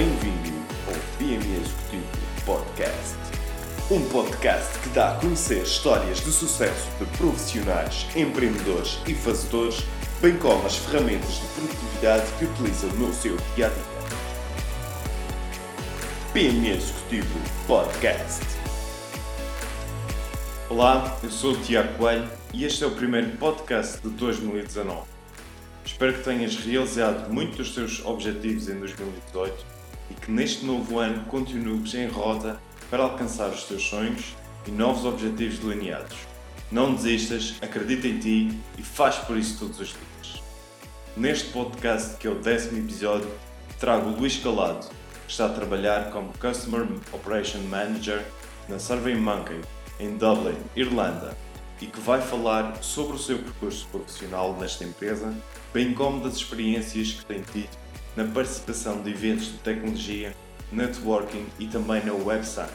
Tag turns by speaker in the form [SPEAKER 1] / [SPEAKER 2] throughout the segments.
[SPEAKER 1] Bem-vindo ao PME Executivo Podcast. Um podcast que dá a conhecer histórias de sucesso de profissionais, empreendedores e fazedores, bem como as ferramentas de produtividade que utilizam no seu dia a dia. PME Executivo Podcast. Olá, eu sou o Tiago Coelho e este é o primeiro podcast de 2019. Espero que tenhas realizado muitos dos teus objetivos em 2018 e neste novo ano continues em rota para alcançar os teus sonhos e novos objetivos delineados. Não desistas, acredita em ti e faz por isso todos os dias. Neste podcast, que é o décimo episódio, trago o Luís Calado, que está a trabalhar como Customer Operation Manager na SurveyMonkey, em Dublin, Irlanda, e que vai falar sobre o seu percurso profissional nesta empresa, bem como das experiências que tem tido na participação de eventos de tecnologia, networking e também na Web Summit.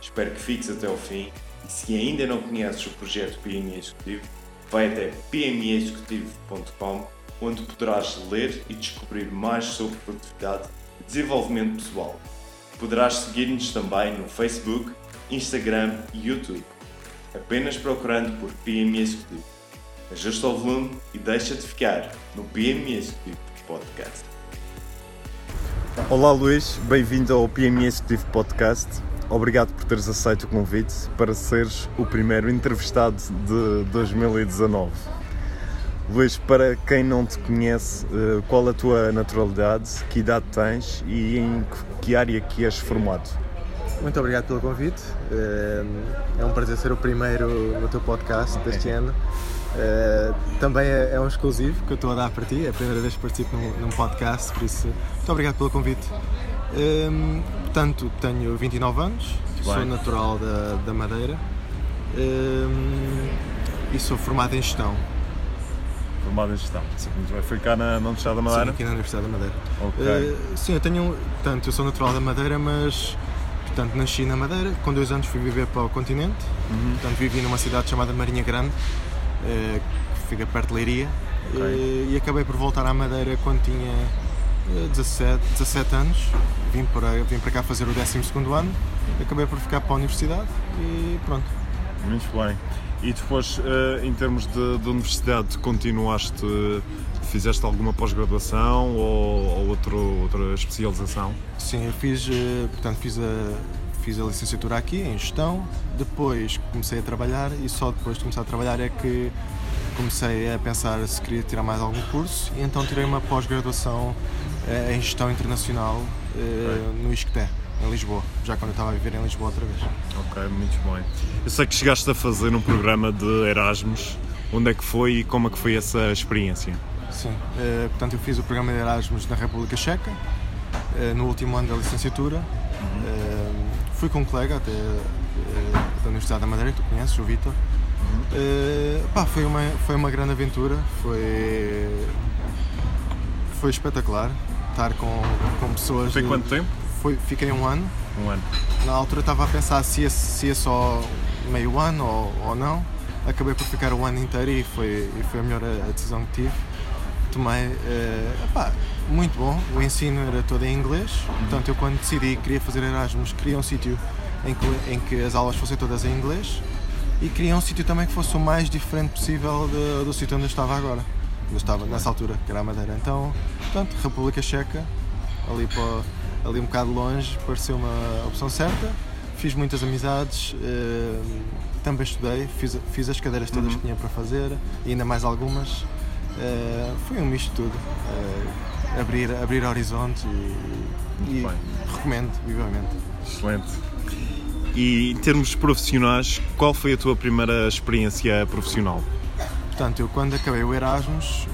[SPEAKER 1] Espero que fiques até ao fim e se ainda não conheces o projeto PME Executivo, vai até pmeexecutivo.com onde poderás ler e descobrir mais sobre produtividade e desenvolvimento pessoal. Poderás seguir-nos também no Facebook, Instagram e YouTube apenas procurando por PME Executivo. Ajusta o volume e deixa de ficar no PME Executivo Podcast. Olá Luís, bem-vindo ao PME Executivo Podcast. Obrigado por teres aceito o convite para seres o primeiro entrevistado de 2019. Luís, para quem não te conhece, eh, qual a tua naturalidade, que idade tens e em que área que és formado?
[SPEAKER 2] Muito obrigado pelo convite. Eh, é um prazer ser o primeiro no teu podcast deste ano. Eh, também é, é um exclusivo que eu estou a dar para ti, é a primeira vez que participo num, num podcast, por isso, muito obrigado pelo convite. Eh, portanto, tenho 29 anos, sou natural da, da Madeira e sou formado em gestão.
[SPEAKER 3] Formado em gestão. Sim. Muito bem. Foi cá na, na Universidade da Madeira?
[SPEAKER 2] Sim, aqui na Universidade da Madeira.
[SPEAKER 3] Ok.
[SPEAKER 2] sim, eu tenho. Portanto, eu sou natural da Madeira, mas Portanto, nasci na Madeira, com dois anos fui viver para o continente, uhum. portanto vivi numa cidade chamada Marinha Grande, que fica perto de Leiria, okay. Eh, e acabei por voltar à Madeira quando tinha 17, 17 anos, vim para, vim para cá fazer o 12 ano, acabei por ficar para a universidade e pronto.
[SPEAKER 3] Muito bem. E depois, eh, em termos de, de universidade, continuaste, fizeste alguma pós-graduação ou, ou outro, outra especialização?
[SPEAKER 2] Sim, eu fiz, eh, portanto, fiz a, fiz a licenciatura aqui em gestão, depois comecei a trabalhar e só depois de começar a trabalhar é que comecei a pensar se queria tirar mais algum curso e então tirei uma pós-graduação eh, em gestão internacional no ISCTE em Lisboa, já quando eu estava a viver em Lisboa outra vez.
[SPEAKER 3] Ok, muito bem. Eu sei que chegaste a fazer um programa de Erasmus. Onde é que foi e como é que foi essa experiência?
[SPEAKER 2] Sim, uh, portanto eu fiz o programa de Erasmus na República Checa, uh, no último ano da licenciatura. Uhum. Uh, fui com um colega até da Universidade da Madeira, que tu conheces, o Vitor. Uhum. foi, uma, foi uma grande aventura, foi, foi espetacular estar com, com pessoas.
[SPEAKER 3] Foi quanto tempo?
[SPEAKER 2] foi, fiquei um ano.
[SPEAKER 3] Um ano.
[SPEAKER 2] Na altura estava a pensar se ia, se ia só meio ano ou, ou não. Acabei por ficar o ano inteiro e foi, e foi a melhor a, decisão que tive. Tomei, uh, muito bom, o ensino era todo em inglês, portanto eu quando decidi que queria fazer Erasmus, queria um sítio em que, em que as aulas fossem todas em inglês e queria um sítio também que fosse o mais diferente possível de, do sítio onde eu estava agora, onde eu estava nessa altura, que era a Madeira. Então, portanto, República Checa, ali para ali um bocado longe, pareceu uma opção certa. Fiz muitas amizades, uh, também estudei, fiz, fiz as cadeiras todas uhum. que tinha para fazer, e ainda mais algumas. Uh, foi um misto de tudo. Uh, abrir, abrir horizontes e, e recomendo vivamente.
[SPEAKER 3] Excelente. E em termos profissionais, qual foi a tua primeira experiência profissional?
[SPEAKER 2] Portanto, eu quando acabei o Erasmus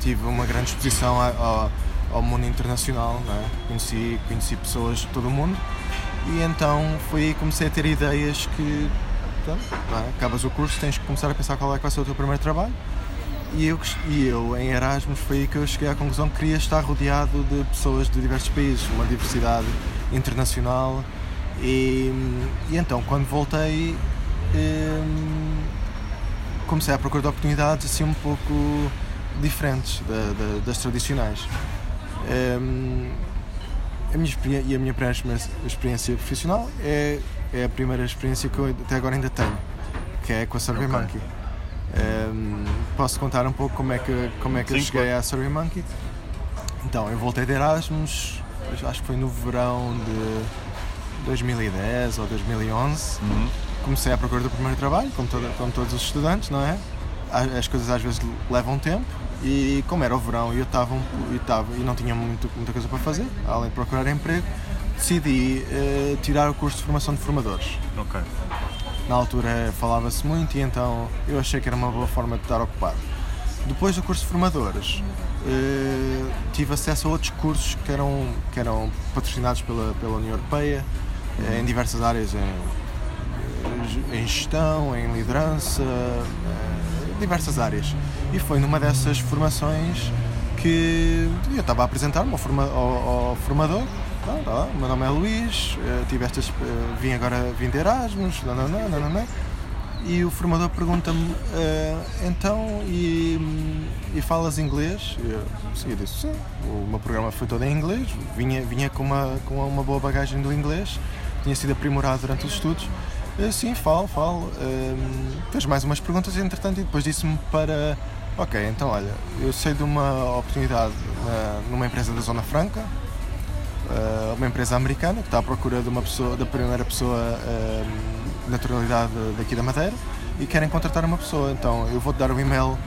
[SPEAKER 2] tive uma grande exposição ao, ao mundo internacional, é? conheci, conheci pessoas de todo o mundo e então foi aí que comecei a ter ideias que pronto, é? acabas o curso, tens que começar a pensar qual é que vai ser o teu primeiro trabalho e eu, e eu em Erasmus foi aí que eu cheguei à conclusão que queria estar rodeado de pessoas de diversos países, uma diversidade internacional e, e então quando voltei hum, comecei a procurar oportunidades assim um pouco diferentes da, da, das tradicionais Um, a minha e a minha primeira experiência profissional é, é a primeira experiência que eu até agora ainda tenho, que é com a SurveyMonkey. Okay. Um, posso contar um pouco como é que, como é que Sim, eu cheguei claro. à SurveyMonkey? Então, eu voltei de Erasmus, acho que foi no verão de 2010 ou 2011. Uhum. Comecei à procura do primeiro trabalho, como, todo, como todos os estudantes, não é? As coisas às vezes levam tempo e como era o verão e eu estava e, e não tinha muito, muita coisa para fazer, além de procurar emprego, decidi uh, tirar o curso de formação de formadores.
[SPEAKER 1] Ok.
[SPEAKER 2] Na altura falava-se muito e então eu achei que era uma boa forma de estar ocupado. Depois do curso de formadores, uh, tive acesso a outros cursos que eram, que eram patrocinados pela, pela União Europeia, uh, em diversas áreas, em, em gestão, em liderança, diversas áreas. E foi numa dessas formações que eu estava a apresentar-me ao, forma, ao, ao formador. Tá, meu nome é Luís, eh, tive estas, eh, vim agora vim de Erasmus, não, não, e o formador pergunta-me uh, então e, e falas inglês? Eu, sim, eu disse sim, o meu programa foi todo em inglês, vinha, vinha com, uma, com uma boa bagagem do inglês, tinha sido aprimorado durante os estudos Uh, sim, falo, falo. Fez mais umas perguntas entretanto e depois disse-me para. Ok, então olha, eu sei de uma oportunidade uh, numa empresa da Zona Franca, uh, uma empresa americana que está à procura de uma pessoa, da primeira pessoa de naturalidade daqui da Madeira e querem contratar uma pessoa. Então eu vou-te dar o e-mail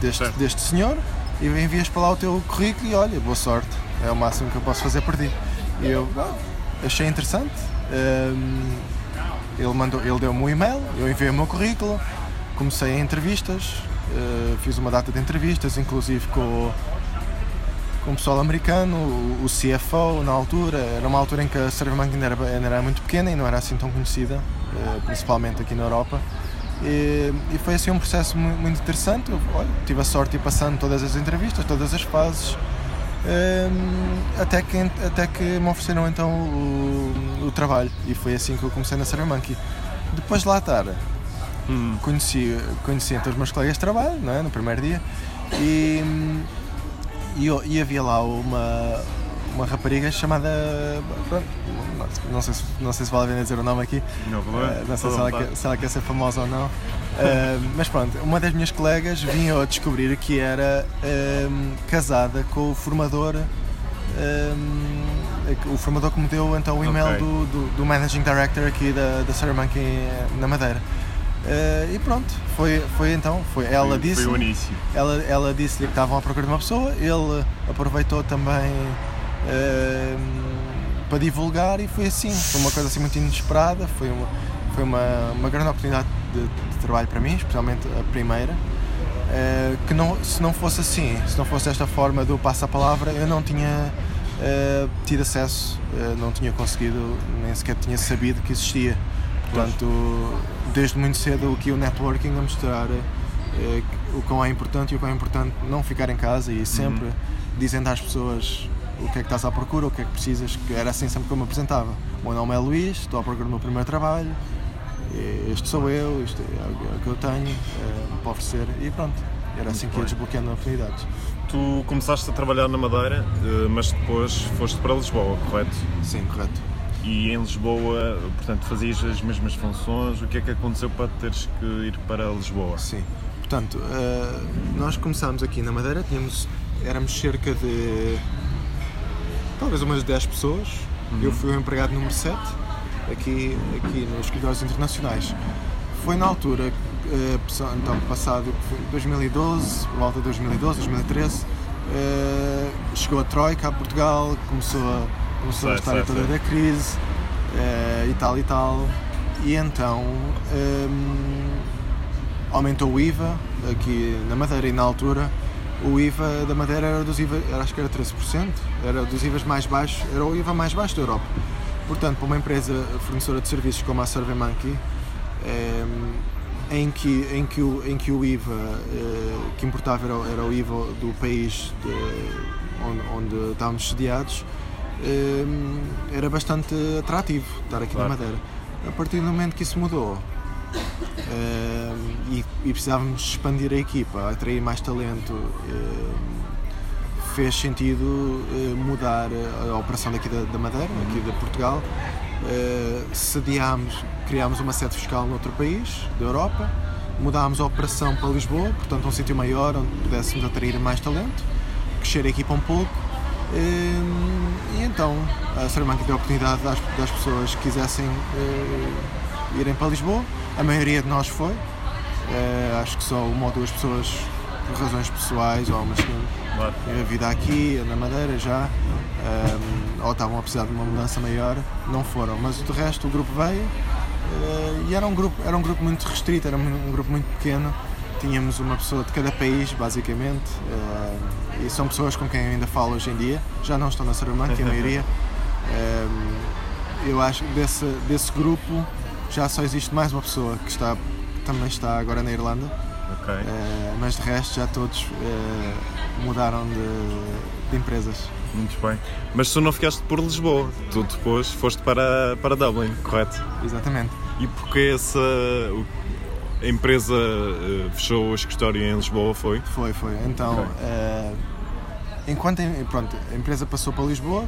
[SPEAKER 2] deste, deste senhor e envias para lá o teu currículo e olha, boa sorte, é o máximo que eu posso fazer por ti. E eu ah, achei interessante, um, ele, mandou, ele deu-me um e-mail, eu enviei o meu currículo, comecei em entrevistas, uh, fiz uma data de entrevistas, inclusive com, com o pessoal americano, o, CFO na altura, era uma altura em que a SurveyMonkey ainda era, ainda era muito pequena e não era assim tão conhecida, uh, principalmente aqui na Europa. E, e, foi assim um processo muito interessante. Eu, olha, tive a sorte de ir passando todas as entrevistas, todas as fases, um, até, que, até que me ofereceram então o, o, trabalho e foi assim que eu comecei na Monkey. Depois de lá estar, hum. conheci, conheci então os meus colegas de trabalho não é? no primeiro dia e, e, e havia lá uma, uma rapariga chamada. não sei, se, não sei se vale a pena dizer o nome aqui.
[SPEAKER 1] Não, uh,
[SPEAKER 2] não sei se ela, quer, se ela, quer, ser famosa ou não. Uh, mas pronto, uma das minhas colegas vinha a descobrir que era um, casada com o formador. Um, o formador que me deu então o e-mail okay. do, do, do, Managing Director aqui da, da Monkey na Madeira. Uh, e pronto, foi, foi então, foi, ela disse
[SPEAKER 1] foi o início.
[SPEAKER 2] Ela, ela disse-lhe que estavam à procura de uma pessoa, ele aproveitou também para divulgar e foi assim, foi uma coisa assim muito inesperada, foi uma, foi uma, uma grande oportunidade de, de trabalho para mim, especialmente a primeira. Uh, que não, se não fosse assim, se não fosse desta forma do passa-palavra, eu não tinha uh, tido acesso, uh, não tinha conseguido, nem sequer tinha sabido que existia. Portanto, desde muito cedo aqui o networking a mostrar o quão é importante e o quão é importante não ficar em casa e sempre uhum. dizendo às pessoas o que é que estás à procura, o que é que precisas, que era assim sempre que eu me apresentava. O meu nome é Luís, estou à procura do meu primeiro trabalho, este sou eu, isto é o que eu tenho é, para oferecer e pronto. Era assim que ia desbloqueando oportunidades.
[SPEAKER 1] Tu começaste a trabalhar na Madeira, eh, mas depois foste para Lisboa, correto?
[SPEAKER 2] Sim, correto.
[SPEAKER 1] E em Lisboa, portanto, fazias as mesmas funções. O que é que aconteceu para teres que ir para Lisboa?
[SPEAKER 2] Sim. Portanto, eh, nós começámos aqui na Madeira, tínhamos, éramos cerca de talvez umas 10 pessoas. Uhum. Eu fui o empregado número 7 aqui, aqui nos escritórios internacionais. Foi na altura, eh, então passado 2012, por volta de 2012, 2013, eh, chegou a Troika a Portugal, começou a, começou sei, a história sei, toda sei. da crise eh, e tal e tal. E então aumentou o IVA aqui na Madeira e na altura o IVA da Madeira era dos IVA, acho que era 13%, era dos IVAs mais baixos, era o IVA mais baixo da Europa. Portanto, para uma empresa fornecedora de serviços como a SurveyMonkey, é, em, que, em, que o, em que o IVA é, que importava era, era, o IVA do país de, onde, onde, estávamos sediados, era bastante atrativo estar aqui claro. na Madeira. A partir do momento que isso mudou, e, e, precisávamos expandir a equipa, atrair mais talento. fez sentido eh, mudar a operação daqui da, da Madeira, aqui de Portugal. Eh, sediámos, criámos uma sede fiscal noutro país, da Europa, mudámos a operação para Lisboa, portanto um sítio maior onde pudéssemos atrair mais talento, crescer a equipa um pouco. Eh, e então a Salamanca deu a oportunidade das, das pessoas que quisessem eh, irem para Lisboa. A maioria de nós foi. Eh, acho que só uma ou duas pessoas por razões pessoais ou umas que
[SPEAKER 1] Claro.
[SPEAKER 2] a vida aqui, na Madeira já, ehm, ou estavam a precisar de uma mudança maior, não foram. Mas de resto o grupo veio eh, e era um grupo, era um grupo muito restrito, era um, um grupo muito pequeno. Tínhamos uma pessoa de cada país, basicamente, eh, e são pessoas com quem eu ainda falo hoje em dia. Já não estão na Salamanca, a maioria. Ehm, eu acho que desse, desse grupo já só existe mais uma pessoa que está, que também está agora na Irlanda.
[SPEAKER 1] Ok.
[SPEAKER 2] Eh, mas de resto já todos eh, mudaram de, de empresas.
[SPEAKER 1] Muito bem. Mas tu não ficaste por Lisboa, tu depois foste para, para Dublin, correto?
[SPEAKER 2] Exatamente.
[SPEAKER 1] E porque essa a empresa eh, fechou o escritório em Lisboa foi?
[SPEAKER 2] Foi, foi. Então,
[SPEAKER 1] Ok.
[SPEAKER 2] eh, enquanto pronto, a empresa passou para Lisboa,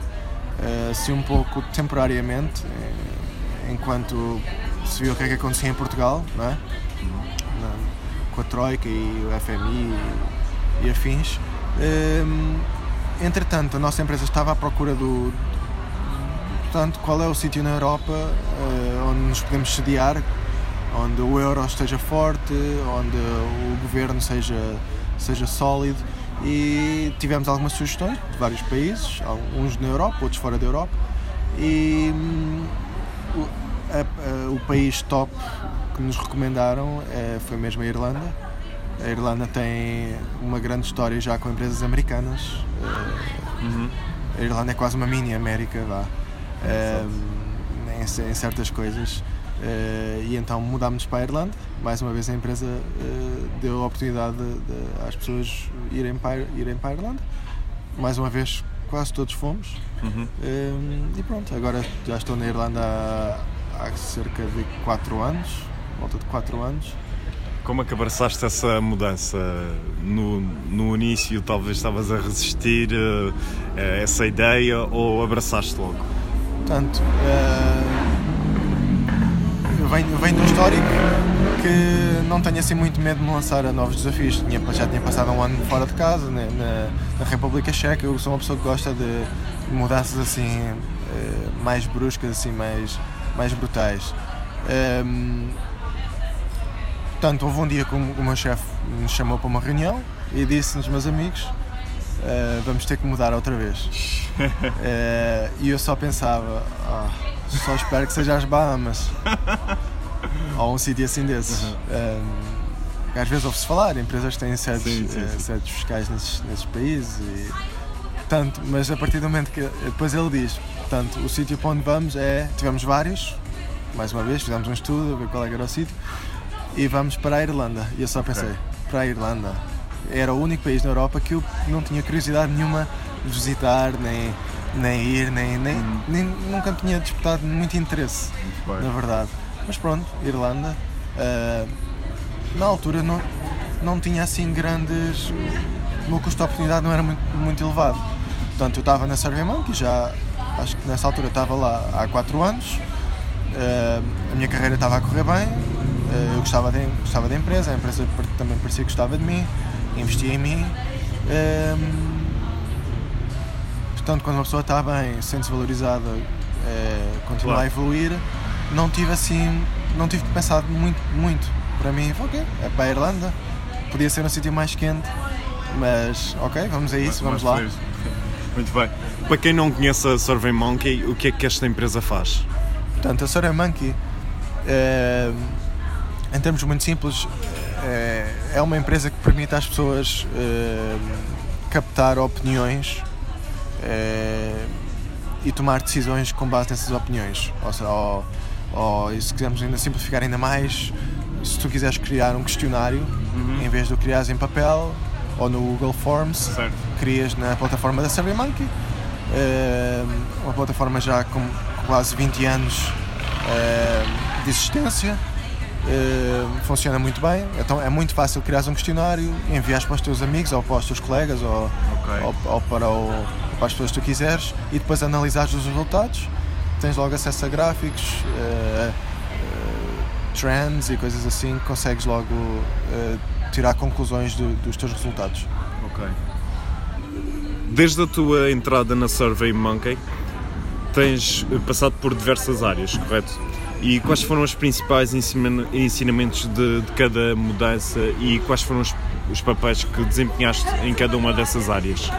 [SPEAKER 2] eh, se um pouco temporariamente, eh, enquanto se viu o que é que acontecia em Portugal, não é? Com a Troika e o FMI e, afins. Eh, entretanto, a nossa empresa estava à procura do. Portanto, qual é o sítio na Europa onde nos podemos sediar, onde o euro esteja forte, onde o governo seja, seja sólido e tivemos algumas sugestões de vários países, uns na Europa, outros fora da Europa e hum, o, a- a- o país top que nos recomendaram eh, foi mesmo a Irlanda. A Irlanda tem uma grande história já com empresas americanas. eh, a Irlanda é quase uma mini América, vá. Eh, em, em certas coisas. Eh, e então mudámos para a Irlanda. Mais uma vez a empresa eh, deu a oportunidade de- de- às pessoas irem para, a- irem para a Irlanda. Mais uma vez quase todos fomos.
[SPEAKER 1] Uhum.
[SPEAKER 2] Eh, e pronto, agora já estou na Irlanda há, há cerca de 4 anos, volta de 4 anos.
[SPEAKER 1] Como é que abraçaste essa mudança? No, no início talvez estavas a resistir a essa ideia ou abraçaste logo?
[SPEAKER 2] Portanto, venho de um histórico que não tenho assim muito medo de me lançar a novos desafios. Tinha, já tinha passado um ano fora de casa, na, na- na República Checa. Eu sou uma pessoa que gosta de mudanças assim eh, mais bruscas, assim, mais, mais brutais. Ehm, portanto, houve um dia que o, meu chefe me chamou para uma reunião e disse-nos, meus amigos, eh, vamos ter que mudar outra vez. Eh, e eu só pensava, "Ah, só espero que seja as Bahamas. Ou um sítio assim desses. Eh, às vezes ouve-se falar, empresas têm sedes,
[SPEAKER 1] Sim, sim,
[SPEAKER 2] eh,
[SPEAKER 1] sim.
[SPEAKER 2] sedes fiscais nesses, nesses países. E, tanto, mas a partir do momento que. Depois ele diz: portanto, o sítio para onde vamos é. Tivemos vários, mais uma vez, fizemos um estudo, a ver qual é era o sítio, e vamos para a Irlanda. E eu só pensei:
[SPEAKER 1] Ok.
[SPEAKER 2] para a Irlanda. Era o único país na Europa que eu não tinha curiosidade nenhuma de visitar, nem, nem ir, nem, nem, nem nunca tinha despertado muito interesse,
[SPEAKER 1] Muito
[SPEAKER 2] na verdade. Mas pronto, Irlanda. ah, na altura não, não tinha assim grandes. O meu custo de oportunidade não era muito, muito elevado. Portanto, eu estava na SurveyMonkey, já acho que nessa altura estava lá há 4 anos. Ah, a minha carreira estava a correr bem, ah, eu gostava, de, gostava da empresa, a empresa também parecia que gostava de mim, investia em mim. Portanto, quando uma pessoa está bem, sente-se valorizada, eh, continua
[SPEAKER 1] Claro.
[SPEAKER 2] a evoluir, não tive assim, não tive que pensar muito, muito. Para mim, foi, ok, é para a Irlanda, podia ser um sítio mais quente, mas ok, vamos a isso, vamos lá.
[SPEAKER 1] Feliz. Muito bem. Para quem não conhece a Survey Monkey, o que é que esta empresa faz?
[SPEAKER 2] Portanto, a Sora Monkey, eh, em termos muito simples, eh, é uma empresa que permite às pessoas captar opiniões eh, e tomar decisões com base nessas opiniões. Ou, seja, ou, ou, se quisermos ainda simplificar ainda mais, se tu quiseres criar um questionário, em vez de o criares em papel ou no Google Forms,
[SPEAKER 1] Certo.
[SPEAKER 2] crias na plataforma da SurveyMonkey, eh, uma plataforma já com quase 20 anos eh, de existência eh, funciona muito bem. Então é muito fácil criar um questionário, enviar para os teus amigos ou para os teus colegas ou,
[SPEAKER 1] Ok.
[SPEAKER 2] ou, ou para, o, para as pessoas que tu quiseres e depois analisares os resultados. Tens logo acesso a gráficos, eh, eh, trends e coisas assim, consegues logo eh, tirar conclusões do- dos teus resultados.
[SPEAKER 1] Ok. Desde a tua entrada na SurveyMonkey, tens eh, passado por diversas áreas, correto? E quais foram os principais ensina- ensinamentos de, de cada mudança e quais foram os, os papéis que desempenhaste em cada uma dessas áreas?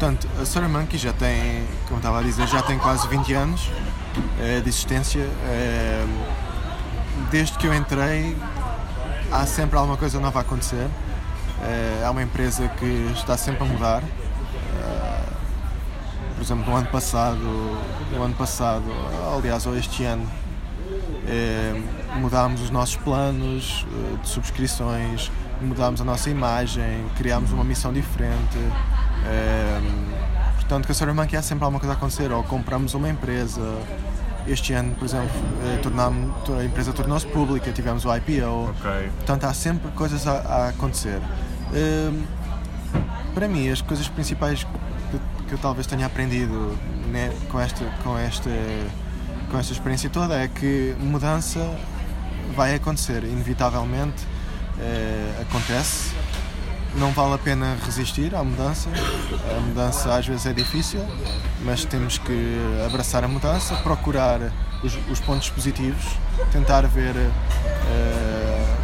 [SPEAKER 2] Portanto, a SurveyMonkey já tem, como estava a dizer, já tem quase 20 anos eh, de existência. Eh, desde que eu entrei, há sempre alguma coisa nova a acontecer. É uma empresa que está sempre a mudar. Por exemplo, no ano passado, no ano passado, aliás, ou este ano, mudámos os nossos planos de subscrições, mudámos a nossa imagem, criámos uma missão diferente. Eh, portanto, com a SurveyMonkey há sempre alguma coisa a acontecer, ou compramos uma empresa. Este ano, por exemplo, eh, a empresa tornou-se pública, tivemos o IPO.
[SPEAKER 1] Ok.
[SPEAKER 2] Portanto, há sempre coisas a, a acontecer. Hum, para mim, as coisas principais que, que eu talvez tenha aprendido né, com, esta, com, esta, com esta experiência toda é que mudança vai acontecer, inevitavelmente eh, acontece. Não vale a pena resistir à mudança. A mudança às vezes é difícil, mas temos que abraçar a mudança, procurar os, os pontos positivos, tentar ver eh,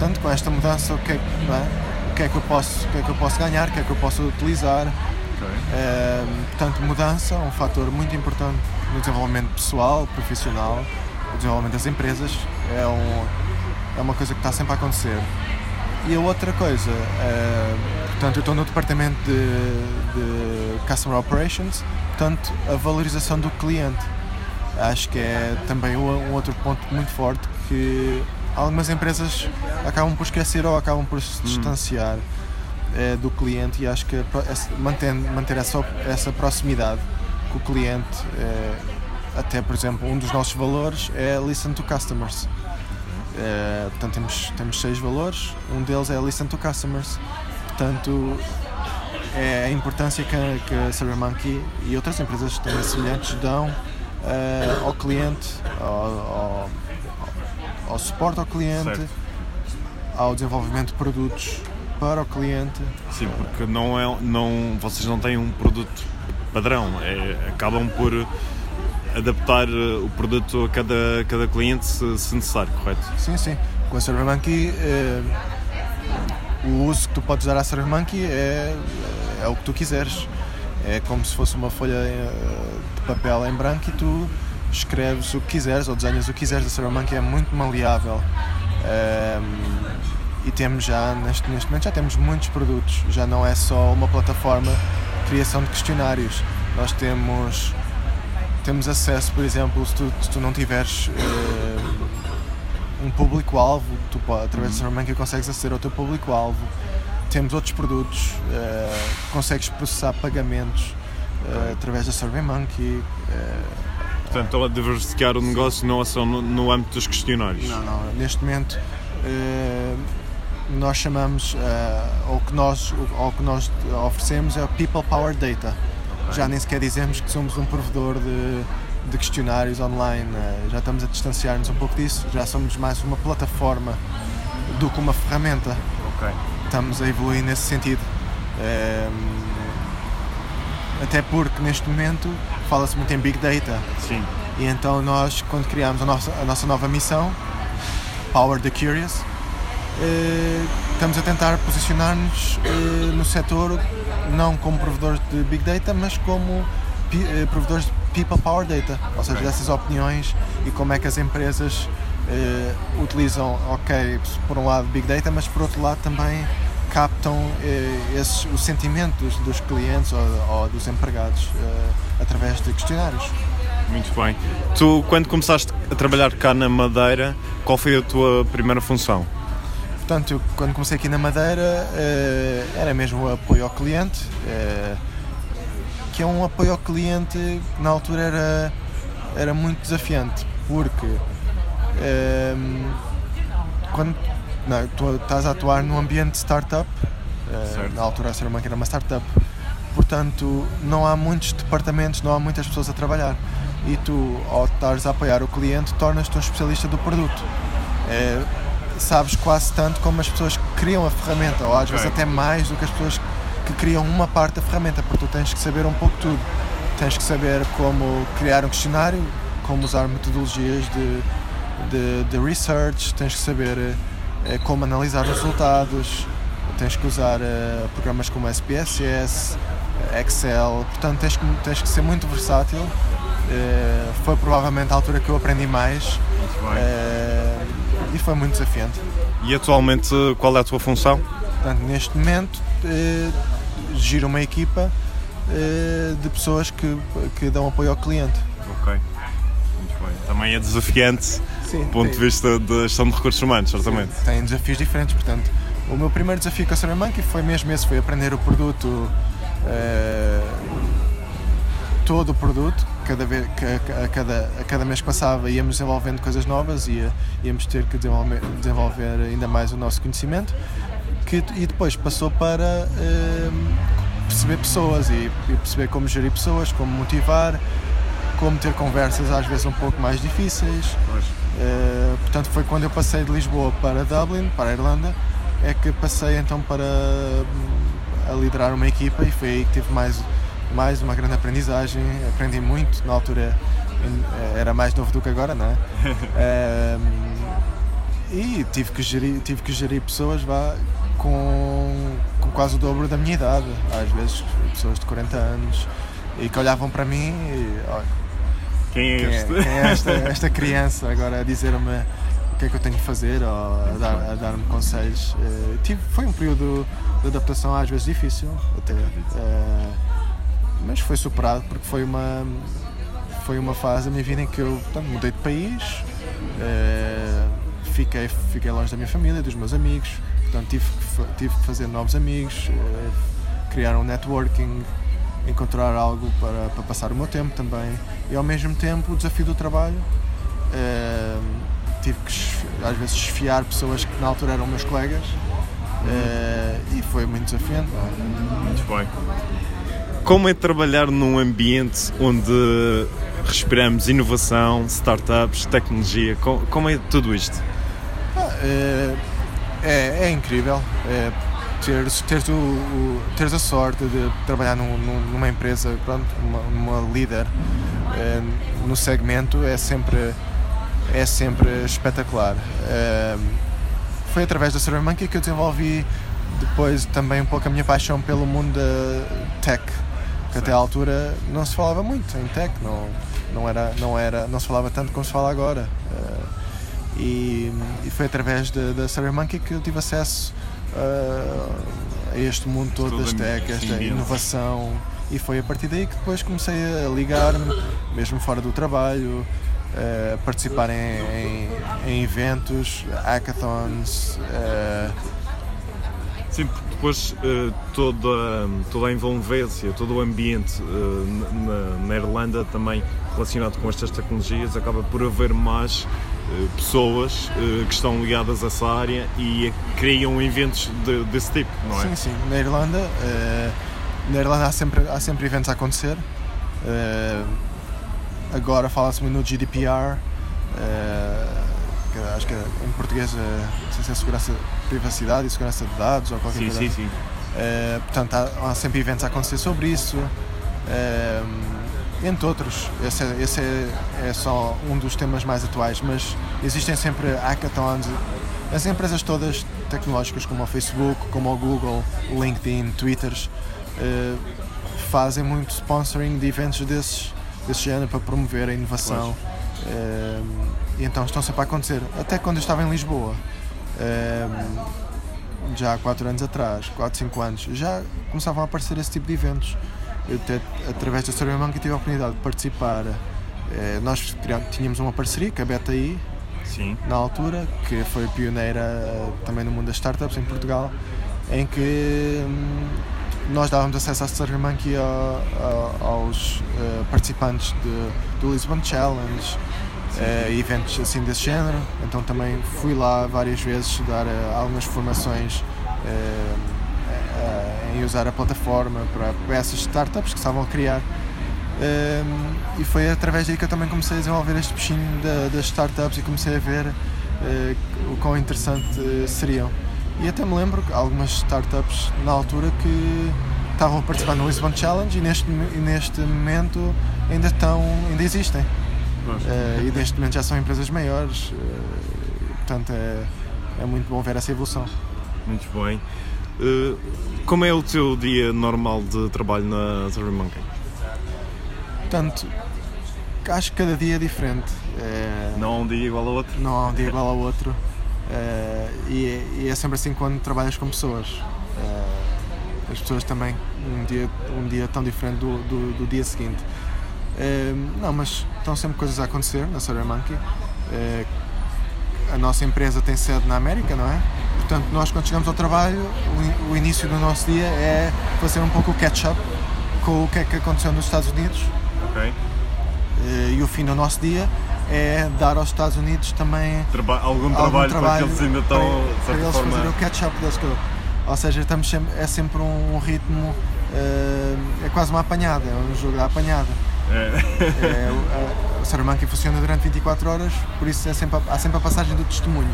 [SPEAKER 2] tanto com esta mudança o que, é, é? o que é que eu posso, o que é que eu posso ganhar, o que é que eu posso utilizar. Eh, portanto, mudança é um fator muito importante no desenvolvimento pessoal, profissional, o desenvolvimento das empresas. É, um, é uma coisa que está sempre a acontecer. E a outra coisa, eh, portanto, eu estou no departamento de, de Customer Operations, portanto, a valorização do cliente. Acho que é também um, um outro ponto muito forte que algumas empresas acabam por esquecer ou acabam por se distanciar eh, do cliente e acho que manter, manter essa, essa proximidade com o cliente, eh, até por exemplo, um dos nossos valores é Listen to Customers. Eh, portanto, temos, temos seis valores, um deles é Listen to Customers. Portanto, é a importância que a, que a SurveyMonkey e outras empresas também semelhantes dão eh, ao cliente, ao, ao, ao suporte ao cliente,
[SPEAKER 1] Certo.
[SPEAKER 2] ao desenvolvimento de produtos para o cliente.
[SPEAKER 1] Sim, porque não é, não, vocês não têm um produto padrão, é, acabam por adaptar eh, o produto a cada, cada cliente se, se necessário, correto?
[SPEAKER 2] Sim, sim. Com a SurveyMonkey, eh, o uso que tu podes dar à SurveyMonkey é, é o que tu quiseres. É como se fosse uma folha eh, de papel em branco e tu escreves o que quiseres ou desenhas o que quiseres. A SurveyMonkey é muito maleável. Eh, e temos já, neste, neste momento, já temos muitos produtos. Já não é só uma plataforma de criação de questionários. Nós temos, temos acesso, por exemplo, se tu, se tu não tiveres eh, um público-alvo, tu através da SurveyMonkey consegues aceder ao teu público-alvo. Temos outros produtos, eh, consegues processar pagamentos eh, através da SurveyMonkey.
[SPEAKER 1] Portanto, estão a diversificar o negócio não só no, no âmbito dos questionários.
[SPEAKER 2] Não, não. Neste momento nós chamamos, ou que nós, ou que nós oferecemos é o People Power Data. Já nem sequer dizemos que somos um provedor de, de questionários online, eh, já estamos a distanciar-nos um pouco disso, já somos mais uma plataforma do que uma ferramenta.
[SPEAKER 1] Ok.
[SPEAKER 2] Estamos a evoluir nesse sentido. Eh, até porque neste momento fala-se muito em Big Data.
[SPEAKER 1] Sim.
[SPEAKER 2] E então nós, quando criámos a nossa, a nossa nova missão, Power the Curious, eh, estamos a tentar posicionar-nos eh, no setor não como provedores de Big Data, mas como eh, provedores de People Power Data, ou seja, dessas opiniões e como é que as empresas eh, utilizam, ok, por um lado Big Data, mas por outro lado também captam esses, o sentimento dos, clientes ou, ou dos empregados através de questionários.
[SPEAKER 1] Muito bem. Tu, quando começaste a trabalhar cá na Madeira, qual foi a tua primeira função?
[SPEAKER 2] Portanto, eu, quando comecei aqui na Madeira, eh, era mesmo o apoio ao cliente, eh, que é um apoio ao cliente que na altura era, era muito desafiante, porque Ehm, quando não, tu estás a atuar num ambiente de startup, na altura a Sermanca era uma startup, portanto não há muitos departamentos, não há muitas pessoas a trabalhar. E tu, ao estares a apoiar o cliente, tornas-te um especialista do produto. Sabes quase tanto como as pessoas que criam a ferramenta, ou às
[SPEAKER 1] Ok.
[SPEAKER 2] vezes até mais do que as pessoas que criam uma parte da ferramenta, porque tu tens que saber um pouco tudo. Tens que saber como criar um questionário, como usar metodologias de, de, de research, tens que saber eh, como analisar os resultados, tens que usar eh, programas como SPSS, Excel, portanto tens que, tens que ser muito versátil. Eh, foi provavelmente a altura que eu aprendi mais e foi muito desafiante.
[SPEAKER 1] E atualmente qual é a tua função?
[SPEAKER 2] Portanto, neste momento, eh, giro uma equipa eh, de pessoas que, que dão apoio ao cliente.
[SPEAKER 1] Ok. Muito bem. Também é desafiante
[SPEAKER 2] Sim,
[SPEAKER 1] do ponto de vista da gestão de recursos humanos, certamente.
[SPEAKER 2] Tem desafios diferentes, portanto, o meu primeiro desafio com a SurveyMonkey foi mesmo esse, foi aprender o produto, eh, todo o produto, cada vez, a, cada, a cada mês que passava íamos desenvolvendo coisas novas e íamos ter que desenvolver, desenvolver ainda mais o nosso conhecimento, que, e depois passou para eh, perceber pessoas e, e perceber como gerir pessoas, como motivar, como ter conversas às vezes um pouco mais difíceis. Uh, portanto, foi quando eu passei de Lisboa para Dublin, para a Irlanda, é que passei então para hum, a liderar uma equipa e foi aí que tive mais, mais uma grande aprendizagem. Aprendi muito, na altura em- era mais novo do que agora, não é? Um, e tive que gerir, tive que gerir pessoas vá, com, com quase o dobro da minha idade, às vezes pessoas de 40 anos, e que olhavam para mim e olha,
[SPEAKER 1] Quem é
[SPEAKER 2] quem é,
[SPEAKER 1] este?
[SPEAKER 2] quem é esta, esta criança agora a dizer-me o que é que eu tenho que fazer ou a, dar, a dar-me conselhos. Eh, tive, foi um período de adaptação às vezes difícil, até, eh, mas foi superado porque foi uma, foi uma fase da minha vida em que eu portanto, mudei de país, eh, fiquei, fiquei longe da minha família, dos meus amigos, portanto tive tive que fazer novos amigos, eh, criar um networking, encontrar algo para, para passar o meu tempo também e ao mesmo tempo o desafio do trabalho. eh, tive que às vezes esfiar pessoas que na altura eram meus colegas e foi muito desafiante. é?
[SPEAKER 1] Muito bem. Como é trabalhar num ambiente onde respiramos inovação, startups, tecnologia? Co- Como é tudo isto?
[SPEAKER 2] Eh, é, é incrível é, teres, o, o- a sorte de trabalhar num- num- numa empresa, pronto, uma, uma líder eh, no segmento é sempre, é sempre espetacular. Eh, foi através da SurveyMonkey que eu desenvolvi depois também um pouco a minha paixão pelo mundo da tech, que até à altura não se falava muito em tech, não, não, era, não, era, não se falava tanto como se fala agora. Eh, e, e foi através da, SurveyMonkey que eu tive acesso uh, a este mundo todo das tech, esta inovação. E foi a partir daí que depois comecei a ligar-me, mesmo fora do trabalho, uh, participar em, em, em eventos, hackathons, uh,
[SPEAKER 1] Sim, porque depois eh, toda, toda a envolvência, todo o ambiente eh, na, na Irlanda também relacionado com estas tecnologias acaba por haver mais eh, pessoas que estão ligadas a essa área e criam eventos de- desse tipo, não é?
[SPEAKER 2] Sim, sim. Na Irlanda, na Irlanda há sempre, há sempre eventos a acontecer. Agora fala-se muito no GDPR, acho que em português é, não sei se é segurança, privacidade e segurança de dados ou qualquer
[SPEAKER 1] Sim,
[SPEAKER 2] coisa.
[SPEAKER 1] sim, sim.
[SPEAKER 2] Eh, portanto, há, há sempre eventos a acontecer sobre isso. eh, entre outros, esse, é, esse é, é só um dos temas mais atuais, mas existem sempre hackathons. As empresas todas tecnológicas, como o Facebook, como o Google, o LinkedIn, Twitters, eh, fazem muito sponsoring de eventos desses, desse género para promover a inovação. E então estão sempre a acontecer. Até quando eu estava em Lisboa, eh, já há 4 anos atrás, 4, 5 anos, já começavam a aparecer esse tipo de eventos. Eu até, através da SurveyMonkey tive a oportunidade de participar. Eh, nós tínhamos uma parceria com a
[SPEAKER 1] Sim.
[SPEAKER 2] na altura, que foi pioneira eh, também no mundo das startups em Portugal, em que hum, nós dávamos acesso à SurveyMonkey a- a- aos eh, participantes de- do Lisbon Challenge, eh, eventos assim desse género. Então também fui lá várias vezes dar eh, algumas formações eh, em usar a plataforma para, para essas startups que estavam a criar. E foi através daí que eu também comecei a desenvolver este bichinho da- das startups e comecei a ver o quão interessante seriam. E até me lembro que algumas startups na altura que estavam a participar no Lisbon Challenge e neste, neste momento ainda estão, ainda existem. Eh, e neste momento já são empresas maiores. eh, portanto é, é muito bom ver essa evolução.
[SPEAKER 1] Muito bem. Eh, como é o teu dia normal de trabalho na SurveyMonkey?
[SPEAKER 2] Portanto, acho que cada dia é diferente.
[SPEAKER 1] Não há um dia igual ao outro?
[SPEAKER 2] não há um dia igual ao outro. E, é- e é sempre assim quando trabalhas com pessoas. As pessoas também, um dia, um dia tão diferente do, do, do dia seguinte. Eh, não, mas estão sempre coisas a acontecer na Survey Monkey. Eh, a nossa empresa tem sede na América, não é? Portanto, nós quando chegamos ao trabalho, o, o início do nosso dia é fazer um pouco o catch-up com o que é que aconteceu nos Estados Unidos
[SPEAKER 1] Ok.
[SPEAKER 2] eh, e o fim do nosso dia é dar aos Estados Unidos também
[SPEAKER 1] Traba- algum,
[SPEAKER 2] algum
[SPEAKER 1] trabalho,
[SPEAKER 2] trabalho
[SPEAKER 1] porque eles ainda estão,
[SPEAKER 2] para, para eles
[SPEAKER 1] forma.
[SPEAKER 2] fazerem o catch-up deles. que- Ou seja, estamos sempre, é sempre um, ritmo, eh, é quase uma apanhada, é um jogo da apanhada.
[SPEAKER 1] É.
[SPEAKER 2] É, o- o Salamanca funciona durante 24 horas, por isso é sempre, a- há sempre a passagem do testemunho.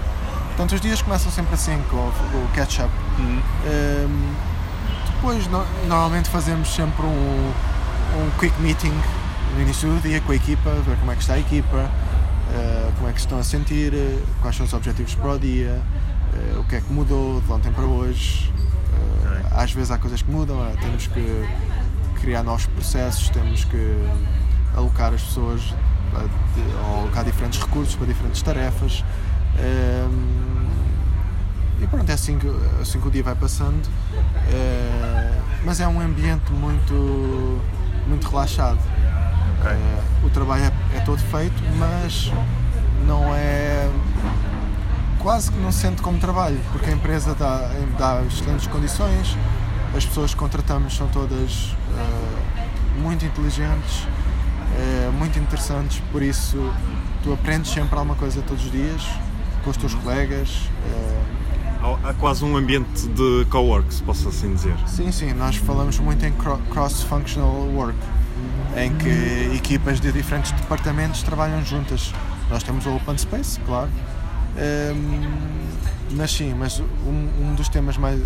[SPEAKER 2] Portanto, os dias começam sempre assim, com, o- o catch-up.
[SPEAKER 1] Uhum.
[SPEAKER 2] Ehm, depois, no- normalmente fazemos sempre um, um quick meeting no início do dia com a equipa, ver como é que está a equipa, eh, como é que se estão a sentir, eh, quais são os objetivos para o dia, eh, o que é que mudou de ontem para hoje. Às vezes há coisas que mudam, temos que criar novos processos, temos que alocar as pessoas ou alocar diferentes recursos para diferentes tarefas. Ehm, e pronto, é assim que, assim que o dia vai passando. Eh, mas é um ambiente muito, muito relaxado.
[SPEAKER 1] Ok.
[SPEAKER 2] Eh, o trabalho é, é todo feito, mas não é. quase que não se sente como trabalho, porque a empresa dá, dá excelentes condições, as pessoas que contratamos são todas eh, muito inteligentes, eh, muito interessantes, por isso tu aprendes sempre alguma coisa todos os dias com os teus colegas. eh,
[SPEAKER 1] Há- quase um ambiente de co-work, se posso assim dizer.
[SPEAKER 2] Sim, sim, nós falamos muito em cro- cross-functional work, em que equipas de diferentes departamentos trabalham juntas. Nós temos o Open Space, claro, Ehm, mas sim, mas um, um dos temas mais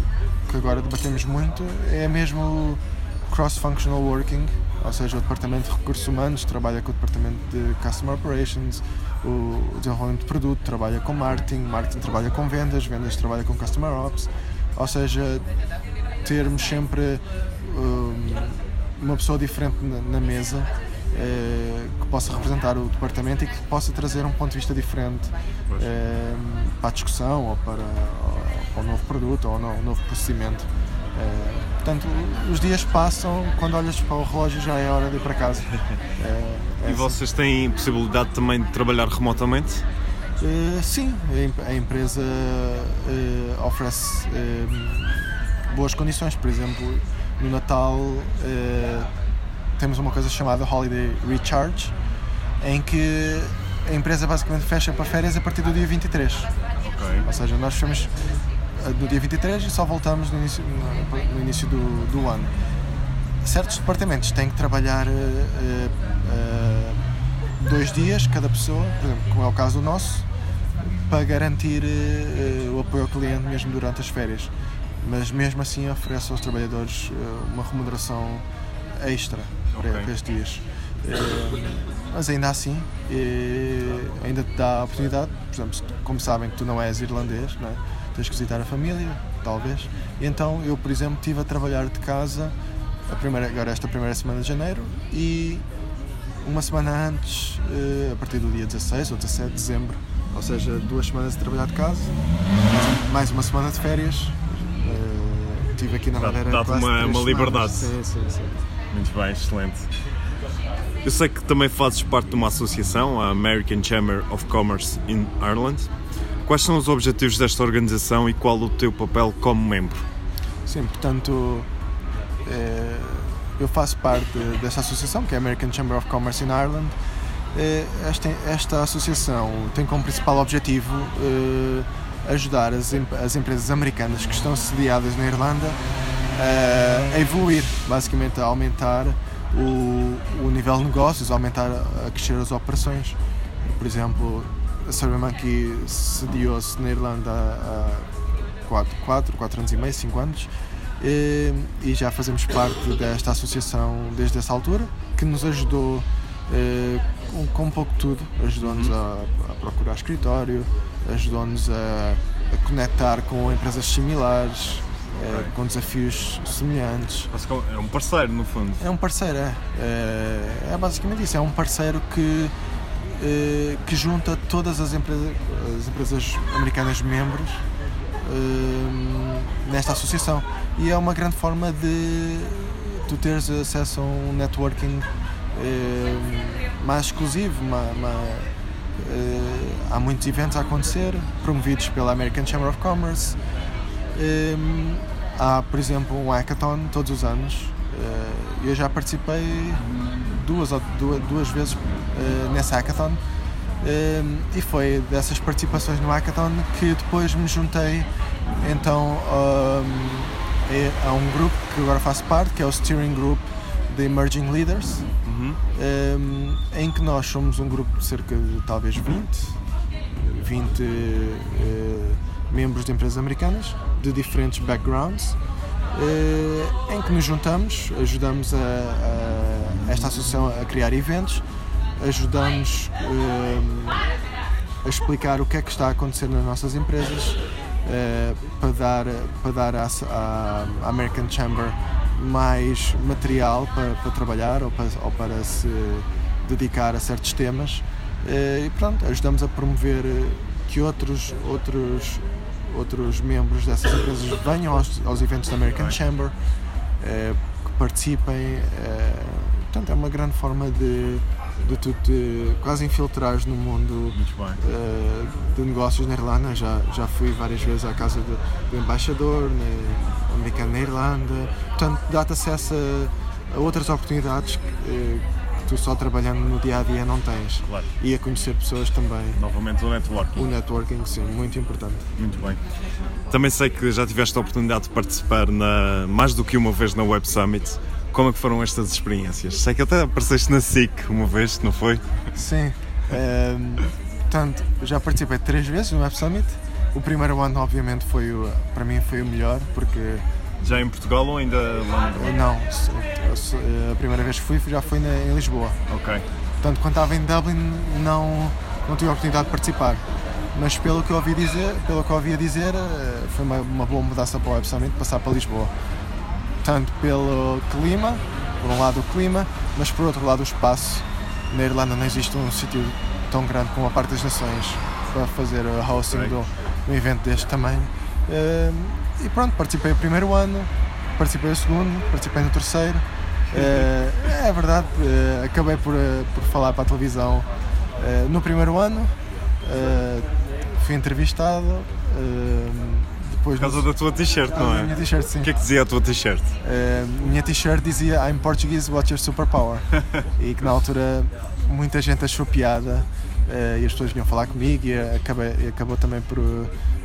[SPEAKER 2] que agora debatemos muito é mesmo cross-functional working, ou seja, o departamento de recursos humanos trabalha com o departamento de customer operations, o desenvolvimento de produto trabalha com marketing, marketing trabalha com vendas, vendas trabalha com customer ops, ou seja, termos sempre hum, uma pessoa diferente na, na mesa eh, que possa representar o departamento e que possa trazer um ponto de vista diferente eh, para a discussão ou para, ou para o novo produto ou no- novo procedimento. Eh, portanto, os dias passam, quando olhas para o relógio já é hora de ir para casa. Eh, é
[SPEAKER 1] E
[SPEAKER 2] assim.
[SPEAKER 1] vocês têm possibilidade também de trabalhar remotamente?
[SPEAKER 2] Eh, sim, a em- a empresa oferece boas condições. Por exemplo, no Natal temos uma coisa chamada Holiday Recharge, em que a empresa basicamente fecha para férias a partir do dia 23.
[SPEAKER 1] Ok.
[SPEAKER 2] Ou seja, nós fechamos no dia 23 e só voltamos no início, no, no início do, do ano. Certos departamentos têm que trabalhar eh, eh, dois dias cada pessoa, por exemplo, como é o caso do nosso, para garantir eh, o apoio ao cliente mesmo durante as férias. Mas mesmo assim oferece aos trabalhadores uma remuneração extra para,
[SPEAKER 1] Ok.
[SPEAKER 2] para estes dias. Mas ainda assim, ainda te dá a oportunidade, por exemplo, como sabem que tu não és irlandês, não é? Tens que visitar a família, talvez. E então eu, por exemplo, estive a trabalhar de casa a primeira, agora esta primeira semana de janeiro e uma semana antes, eh, a partir do dia 16 ou 17 de dezembro. Ou seja, duas semanas de trabalhar de casa, mais uma semana de férias. Eh, estive aqui na Madeira
[SPEAKER 1] dá-te uma- uma liberdade.
[SPEAKER 2] Sim, sim, sim.
[SPEAKER 1] Muito bem, excelente. Eu sei que também fazes parte de uma associação, a American Chamber of Commerce in Ireland. Quais são os objetivos desta organização e qual o teu papel como membro?
[SPEAKER 2] Sim, portanto, eh, eu faço parte desta associação, que é a American Chamber of Commerce in Ireland, eh, esta, esta associação tem como principal objetivo eh, ajudar as, as empresas americanas que estão sediadas na Irlanda a evoluir, basicamente a aumentar o, o nível de negócios, a aumentar, a crescer as operações. Por exemplo, a SurveyMonkey sediou-se na Irlanda há 4, 4, 4 anos e meio, 5 anos, eh, e já fazemos parte desta associação desde essa altura, que nos ajudou eh, com, com um pouco de tudo. Ajudou-nos a, a procurar escritório, ajudou-nos a, a conectar com empresas similares, eh,
[SPEAKER 1] Ok.
[SPEAKER 2] com desafios semelhantes.
[SPEAKER 1] É um parceiro, no fundo.
[SPEAKER 2] É um parceiro, é. É, é basicamente isso. É um parceiro que, que junta todas as empresas, as empresas americanas membros eh, nesta associação. E é uma grande forma de tu teres acesso a um networking eh, mais exclusivo. ma- ma- eh, há muitos eventos a acontecer, promovidos pela American Chamber of Commerce. Há, por exemplo, um hackathon todos os anos. Eh, eu já participei duas, ou duas, duas vezes eh, nesse hackathon. Hum, e foi dessas participações no hackathon que depois me juntei então hum, a- um grupo que agora faço parte, que é o Steering Group de Emerging Leaders,
[SPEAKER 1] Uhum.
[SPEAKER 2] hum, em que nós somos um grupo de cerca de talvez 20, 20 eh, membros de empresas americanas de diferentes backgrounds, eh, em que nos juntamos, ajudamos a, a esta associação a criar eventos, ajudamos hum, a explicar o que é que está a acontecer nas nossas empresas eh, para dar, para dar à, à American Chamber mais material para, para trabalhar ou para, ou para se dedicar a certos temas Eh, e pronto, ajudamos a promover eh, que outros, outros, outros membros dessas empresas venham aos, aos eventos da American Chamber, eh, que participem. Eh, portanto, é uma grande forma de, de tu te quase infiltrares no mundo eh, de negócios na Irlanda. Já, já fui várias vezes à casa do, do embaixador na, americano na Irlanda. Portanto, dá-te acesso a, a outras oportunidades que, eh, que tu só trabalhando no dia a dia não tens.
[SPEAKER 1] Claro.
[SPEAKER 2] E a conhecer pessoas também.
[SPEAKER 1] Novamente o networking.
[SPEAKER 2] O networking, sim, muito importante.
[SPEAKER 1] Muito bem. Também sei que já tiveste a oportunidade de participar na, mais do que uma vez na Web Summit. Como é que foram estas experiências? Sei que até apareceste na SIC uma vez, não foi?
[SPEAKER 2] Sim. ehm, portanto, já participei três vezes no Web Summit. O primeiro ano, obviamente, foi o, para mim foi o melhor, porque
[SPEAKER 1] Já em Portugal ou ainda lá
[SPEAKER 2] não, a primeira vez que fui já foi na- em Lisboa.
[SPEAKER 1] Ok.
[SPEAKER 2] Portanto, quando estava em Dublin, não, não tive a oportunidade de participar. Mas pelo que ouvi dizer, pelo que eu ouvia dizer, eh, foi uma, uma boa mudança para o Web Summit passar para Lisboa. Tanto pelo clima, por um lado o clima, mas por outro lado o espaço. Na Irlanda não existe um sítio tão grande como a Parte das Nações para fazer o hosting de um evento deste tamanho. Eh, E pronto, participei o primeiro ano, participei o segundo, participei no terceiro. Eh, é verdade, eh, acabei por, eh, por falar para a televisão no primeiro ano, fui entrevistado, depois
[SPEAKER 1] Por causa da tua t-shirt,
[SPEAKER 2] Ah,
[SPEAKER 1] não é?
[SPEAKER 2] minha t-shirt, sim.
[SPEAKER 1] O que é que dizia a tua t-shirt?
[SPEAKER 2] Eh, minha t-shirt dizia I'm Portuguese, what's your superpower? e que na altura muita gente achou piada eh, e as pessoas vinham falar comigo e, acabei, e acabou também por,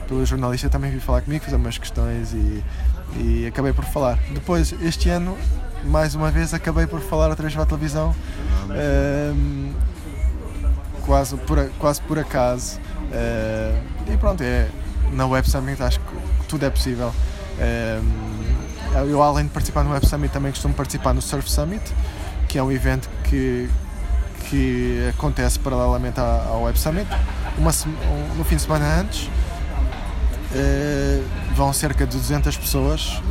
[SPEAKER 2] pelo jornalista também vir falar comigo, fazer umas questões e, e acabei por falar. Depois, este ano, mais uma vez, acabei por falar outra vez para a televisão, ehm, quase, por, quase por acaso. E pronto, é, na Web Summit acho que tudo é possível. Ehm, eu, além de participar no Web Summit, também costumo participar no Surf Summit, que é um evento que, que acontece paralelamente ao Web Summit. Uma, um- no fim de semana antes, eh, vão cerca de 200 pessoas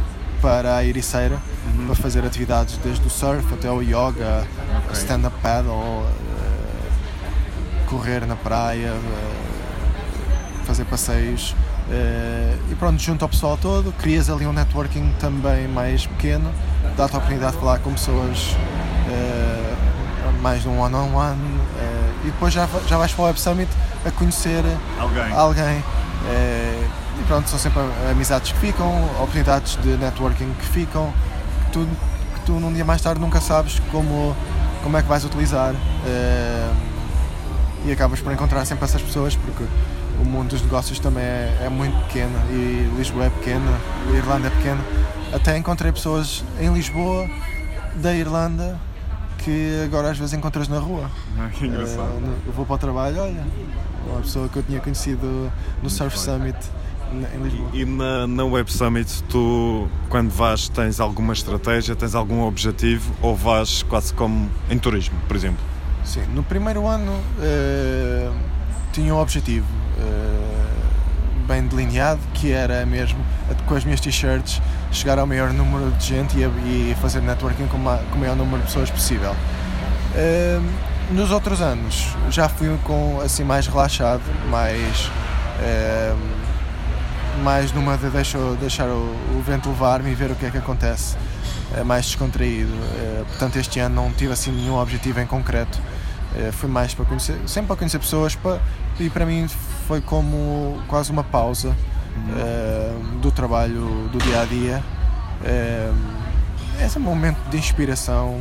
[SPEAKER 2] para a Ericeira para fazer atividades desde o surf até o yoga, stand-up paddle, eh, correr na praia, eh, fazer passeios. Eh, e pronto, junto ao pessoal todo, crias ali um networking também mais pequeno, dá-te a oportunidade de falar com pessoas eh, mais de um one-on-one eh, e depois já, já vais para o Web Summit a conhecer
[SPEAKER 1] Alguém.
[SPEAKER 2] alguém. eh, e pronto, são sempre amizades que ficam, oportunidades de networking que ficam, que tu, que tu num dia mais tarde nunca sabes como, como é que vais utilizar. E acabas por encontrar sempre essas pessoas porque o mundo dos negócios também é, é muito pequeno e Lisboa é pequena, a Irlanda é pequena. Até encontrei pessoas em Lisboa da Irlanda que agora às vezes encontras na rua.
[SPEAKER 1] Ah, que engraçado.
[SPEAKER 2] Uh, eu vou para o trabalho, olha, uma pessoa que eu tinha conhecido no Surf Summit em Lisboa.
[SPEAKER 1] E na, na Web Summit, tu, quando vais, tens alguma estratégia, tens algum objetivo ou vais quase como em turismo, por exemplo?
[SPEAKER 2] Sim, no primeiro ano uh, tinha um objetivo uh, bem delineado que era mesmo com as minhas t-shirts chegar ao maior número de gente e, e fazer networking com, uma, com o maior número de pessoas possível. Uh, nos outros anos já fui com assim mais relaxado, mais mais numa de deixar, deixar o, o vento levar-me e ver o que é que acontece, é mais descontraído. Portanto, este ano não tive assim nenhum objetivo em concreto. É, foi mais para conhecer, sempre para conhecer pessoas para, e para mim foi como quase uma pausa uhum. do trabalho do dia a dia. É, é um momento de inspiração.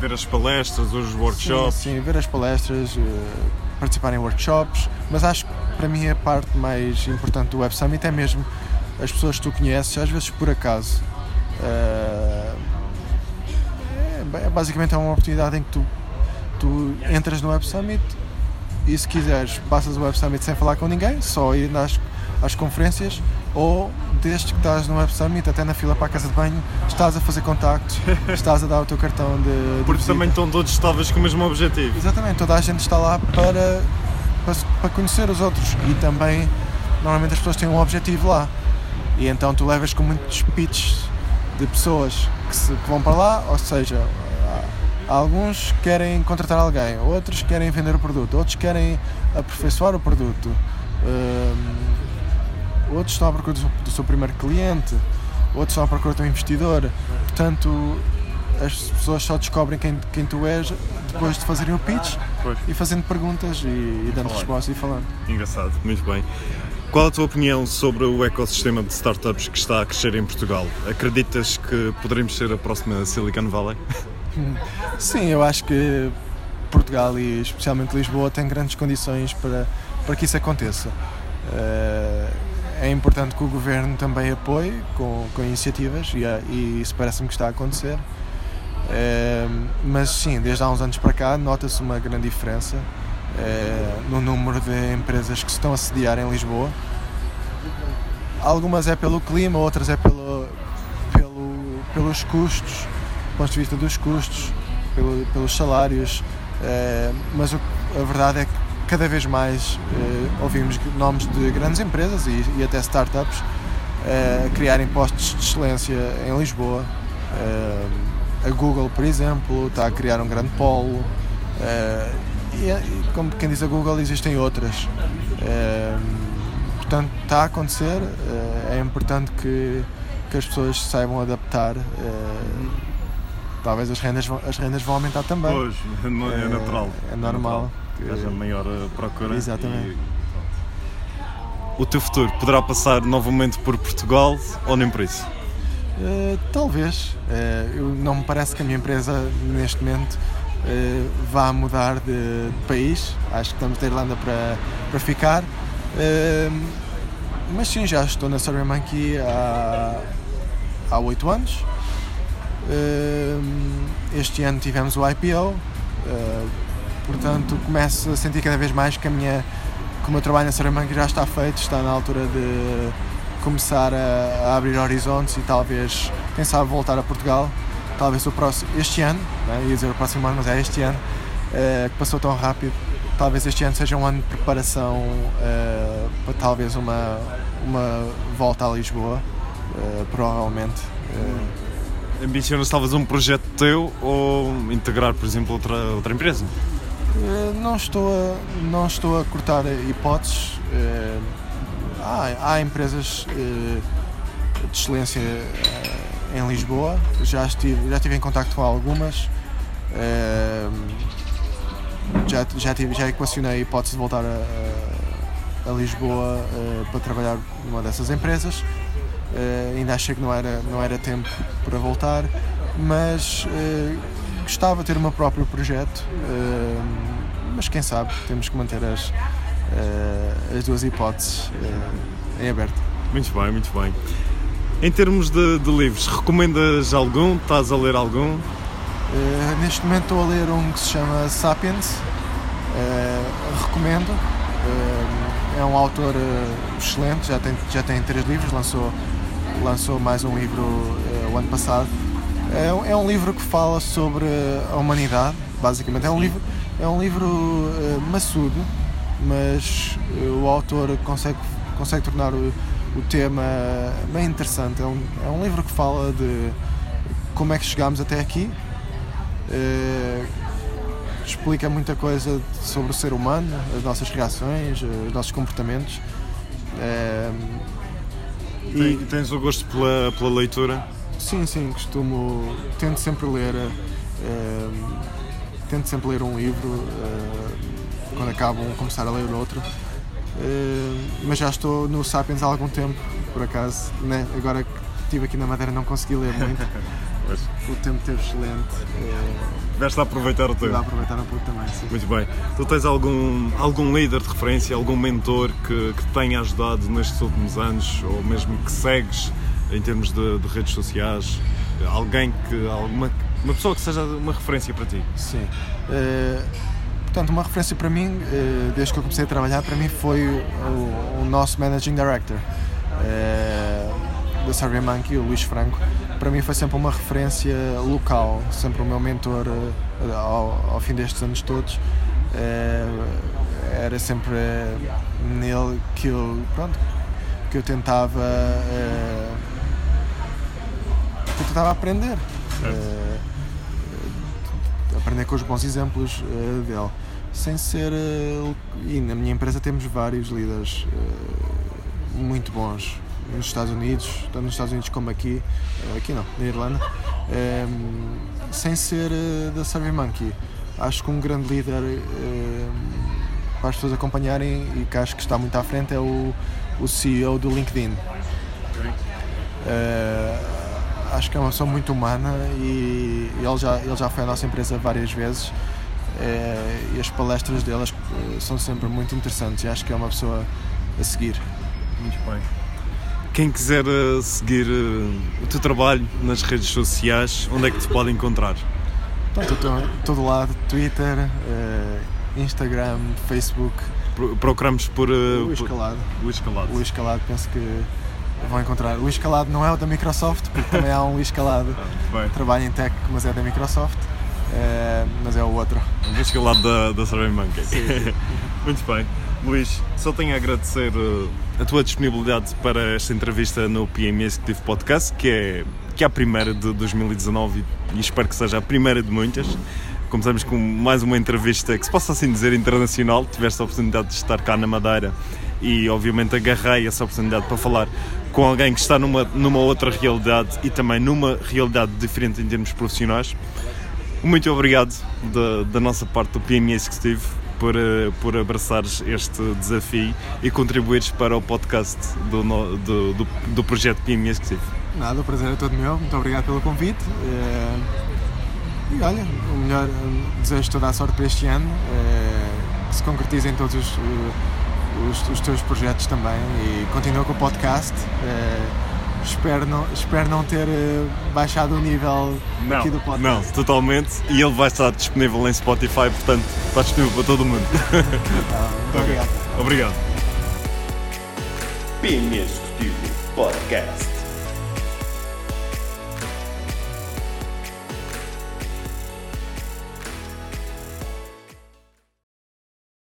[SPEAKER 1] ver as palestras, os workshops.
[SPEAKER 2] Sim, sim ver as palestras, participar em workshops, mas acho que para mim a parte mais importante do Web Summit é mesmo as pessoas que tu conheces, às vezes por acaso. Uh, é, basicamente é uma oportunidade em que tu, tu entras no Web Summit e se quiseres passas o Web Summit sem falar com ninguém, só ir às, às conferências ou desde que estás no Web Summit até na fila para a casa de banho estás a fazer contactos, estás a dar o teu cartão de, de
[SPEAKER 1] Porque também estão todos estáveis com o mesmo objetivo.
[SPEAKER 2] Exatamente, toda a gente está lá para para, para conhecer os outros. E também normalmente as pessoas têm um objetivo lá. E então tu levas com muitos pitches de pessoas que, se, que vão para lá, ou seja, alguns querem contratar alguém, outros querem vender o produto, outros querem aperfeiçoar o produto, um, outros estão à procura do, do seu primeiro cliente, outros estão à procura de um investidor. Portanto, as pessoas só descobrem quem, quem tu és depois de fazerem o pitch pois. e fazendo perguntas e, e dando respostas e falando.
[SPEAKER 1] Engraçado, muito bem. Qual a tua opinião sobre o ecossistema de startups que está a crescer em Portugal? Acreditas que poderemos ser a próxima Silicon Valley?
[SPEAKER 2] Sim, eu acho que Portugal e especialmente Lisboa têm grandes condições para, para que isso aconteça. Eh, é importante que o governo também apoie com, com iniciativas e, e isso parece-me que está a acontecer. Ehm, mas sim, desde há uns anos para cá nota-se uma grande diferença eh, no número de empresas que se estão a sediar em Lisboa. Algumas é pelo clima, outras é pelo, pelo, pelos custos, ponto de vista dos custos, pelo, pelos salários, eh, mas a verdade é que cada vez mais eh, ouvimos nomes de grandes empresas e, e até startups a criarem postos de excelência em Lisboa. A Google, por exemplo, está a criar um grande polo. Uh, e, como quem diz a Google, existem outras. Uh, portanto, está a acontecer. Uh, é importante que, que as pessoas saibam adaptar. Talvez as rendas, as rendas vão aumentar também.
[SPEAKER 1] Pois, é natural.
[SPEAKER 2] É, normal.
[SPEAKER 1] Que haja maior procura.
[SPEAKER 2] Exatamente. E,
[SPEAKER 1] o teu futuro poderá passar novamente por Portugal ou nem por isso?
[SPEAKER 2] Uh, talvez. Uh, eu, não me parece que a minha empresa neste momento uh, vá mudar de, de, país. Acho que estamos da Irlanda para, para ficar. mas sim, já estou na SurveyMonkey há, há 8 anos. Este ano tivemos o IPO. portanto, começo a sentir cada vez mais que a minha que o meu trabalho na SurveyMonkey já está feito, está na altura de começar a, a, abrir horizontes e talvez, quem sabe, voltar a Portugal. Talvez o próximo, este ano, né? ia dizer o próximo ano, mas é este ano, é, que passou tão rápido. Talvez este ano seja um ano de preparação é, para talvez uma, uma volta a Lisboa, provavelmente.
[SPEAKER 1] Ambicionas talvez um projeto teu ou integrar, por exemplo, outra, outra empresa?
[SPEAKER 2] Não estou a, não estou a cortar hipóteses há, há empresas eh, de excelência eh, em Lisboa, já estive, já estive em contato com algumas, eh, já, já, tive, já equacionei a hipótese de voltar a, a Lisboa para trabalhar numa dessas empresas. Ainda achei que não era, não era tempo para voltar, mas gostava de ter o meu próprio projeto mas quem sabe, temos que manter as, as duas hipóteses em aberto.
[SPEAKER 1] Muito bem, muito bem. Em termos de, de livros, recomendas algum? Estás a ler algum?
[SPEAKER 2] Uh, neste momento estou a ler um que se chama Sapiens. Uh, recomendo. Uh, é um autor excelente, já tem, já tem três livros, lançou, lançou mais um livro o ano passado. É, é, um livro que fala sobre a humanidade, basicamente. É um livro, é um livro maçudo, mas o autor consegue, consegue tornar o o tema bem interessante. É um, é um livro que fala de como é que chegámos até aqui, uh, explica muita coisa sobre o ser humano, as nossas reações, os nossos comportamentos. Uh,
[SPEAKER 1] e tens o gosto pela, pela leitura?
[SPEAKER 2] Sim, sim, costumo. Tento sempre ler. Uh, tento sempre ler um livro quando acabo começar a ler outro. Eh, mas já estou no Sapiens há algum tempo, por acaso. Né? Agora que estive aqui na Madeira não consegui ler muito. o tempo teve excelente.
[SPEAKER 1] Tiveste a aproveitar o tempo.
[SPEAKER 2] a aproveitar um pouco também, sim.
[SPEAKER 1] Muito bem. Tu tens algum, algum líder de referência, algum mentor que, que te tenha ajudado nestes últimos anos, ou mesmo que segues em termos de, de redes sociais? Alguém que. alguma uma pessoa que seja uma referência para ti?
[SPEAKER 2] Sim. Uh, Portanto, uma referência para mim, eh, desde que eu comecei a trabalhar, para mim foi o, o nosso Managing Director é, da SurveyMonkey, o Luís Franco. Para mim foi sempre uma referência local, sempre o meu mentor eh, ao, ao fim destes anos todos. É, era sempre nele que eu, pronto, que eu tentava, que eu tentava aprender aprender com os bons exemplos dele. Sem ser. E na minha empresa temos vários líderes muito bons nos Estados Unidos, tanto nos Estados Unidos como aqui, aqui não, na Irlanda, um, sem ser da SurveyMonkey. Acho que um grande líder para as pessoas acompanharem e que acho que está muito à frente é o, o CEO do LinkedIn. Uh, acho que é uma pessoa muito humana e ele já, ele já foi à nossa empresa várias vezes e as palestras delas eh, são sempre muito interessantes e acho que é uma pessoa a seguir.
[SPEAKER 1] Muito bem. Quem quiser eh, seguir o teu trabalho nas redes sociais, onde é que te pode encontrar?
[SPEAKER 2] Estou todo lado, Twitter, Instagram, Facebook.
[SPEAKER 1] Procuramos por...
[SPEAKER 2] o Escalado.
[SPEAKER 1] O Escalado.
[SPEAKER 2] O Escalado, penso que vão encontrar. O escalado não é o da Microsoft, porque também há um escalado que trabalha em tech, mas é da Microsoft, mas é o outro.
[SPEAKER 1] O escalado da, da SurveyMonkey.
[SPEAKER 2] Sim, sim.
[SPEAKER 1] Muito bem. Luís, só tenho a agradecer uh, a tua disponibilidade para esta entrevista no PME Executive Podcast, que é, que é a primeira de 2019 e espero que seja a primeira de muitas. Começamos com mais uma entrevista que se possa assim dizer internacional. Tiveste a oportunidade de estar cá na Madeira e obviamente agarrei essa oportunidade para falar com alguém que está numa, numa outra realidade e também numa realidade diferente em termos profissionais. Muito obrigado da, da nossa parte do PME Executivo por, eh, por abraçares este desafio e contribuires para o podcast do, do, do, do projeto PME Executivo.
[SPEAKER 2] Nada, o prazer é todo meu, muito obrigado pelo convite. Eh, e olha, o melhor, desejo toda a sorte para este ano, eh, que se concretizem todos os os, os teus projetos também e continua com o podcast. Espero, não, espero não ter uh, baixado o nível
[SPEAKER 1] não,
[SPEAKER 2] aqui do podcast.
[SPEAKER 1] Não, totalmente. E ele vai estar disponível em Spotify, portanto está disponível para todo mundo.
[SPEAKER 2] Tá, obrigado.
[SPEAKER 1] Obrigado.
[SPEAKER 4] Executivo Podcast.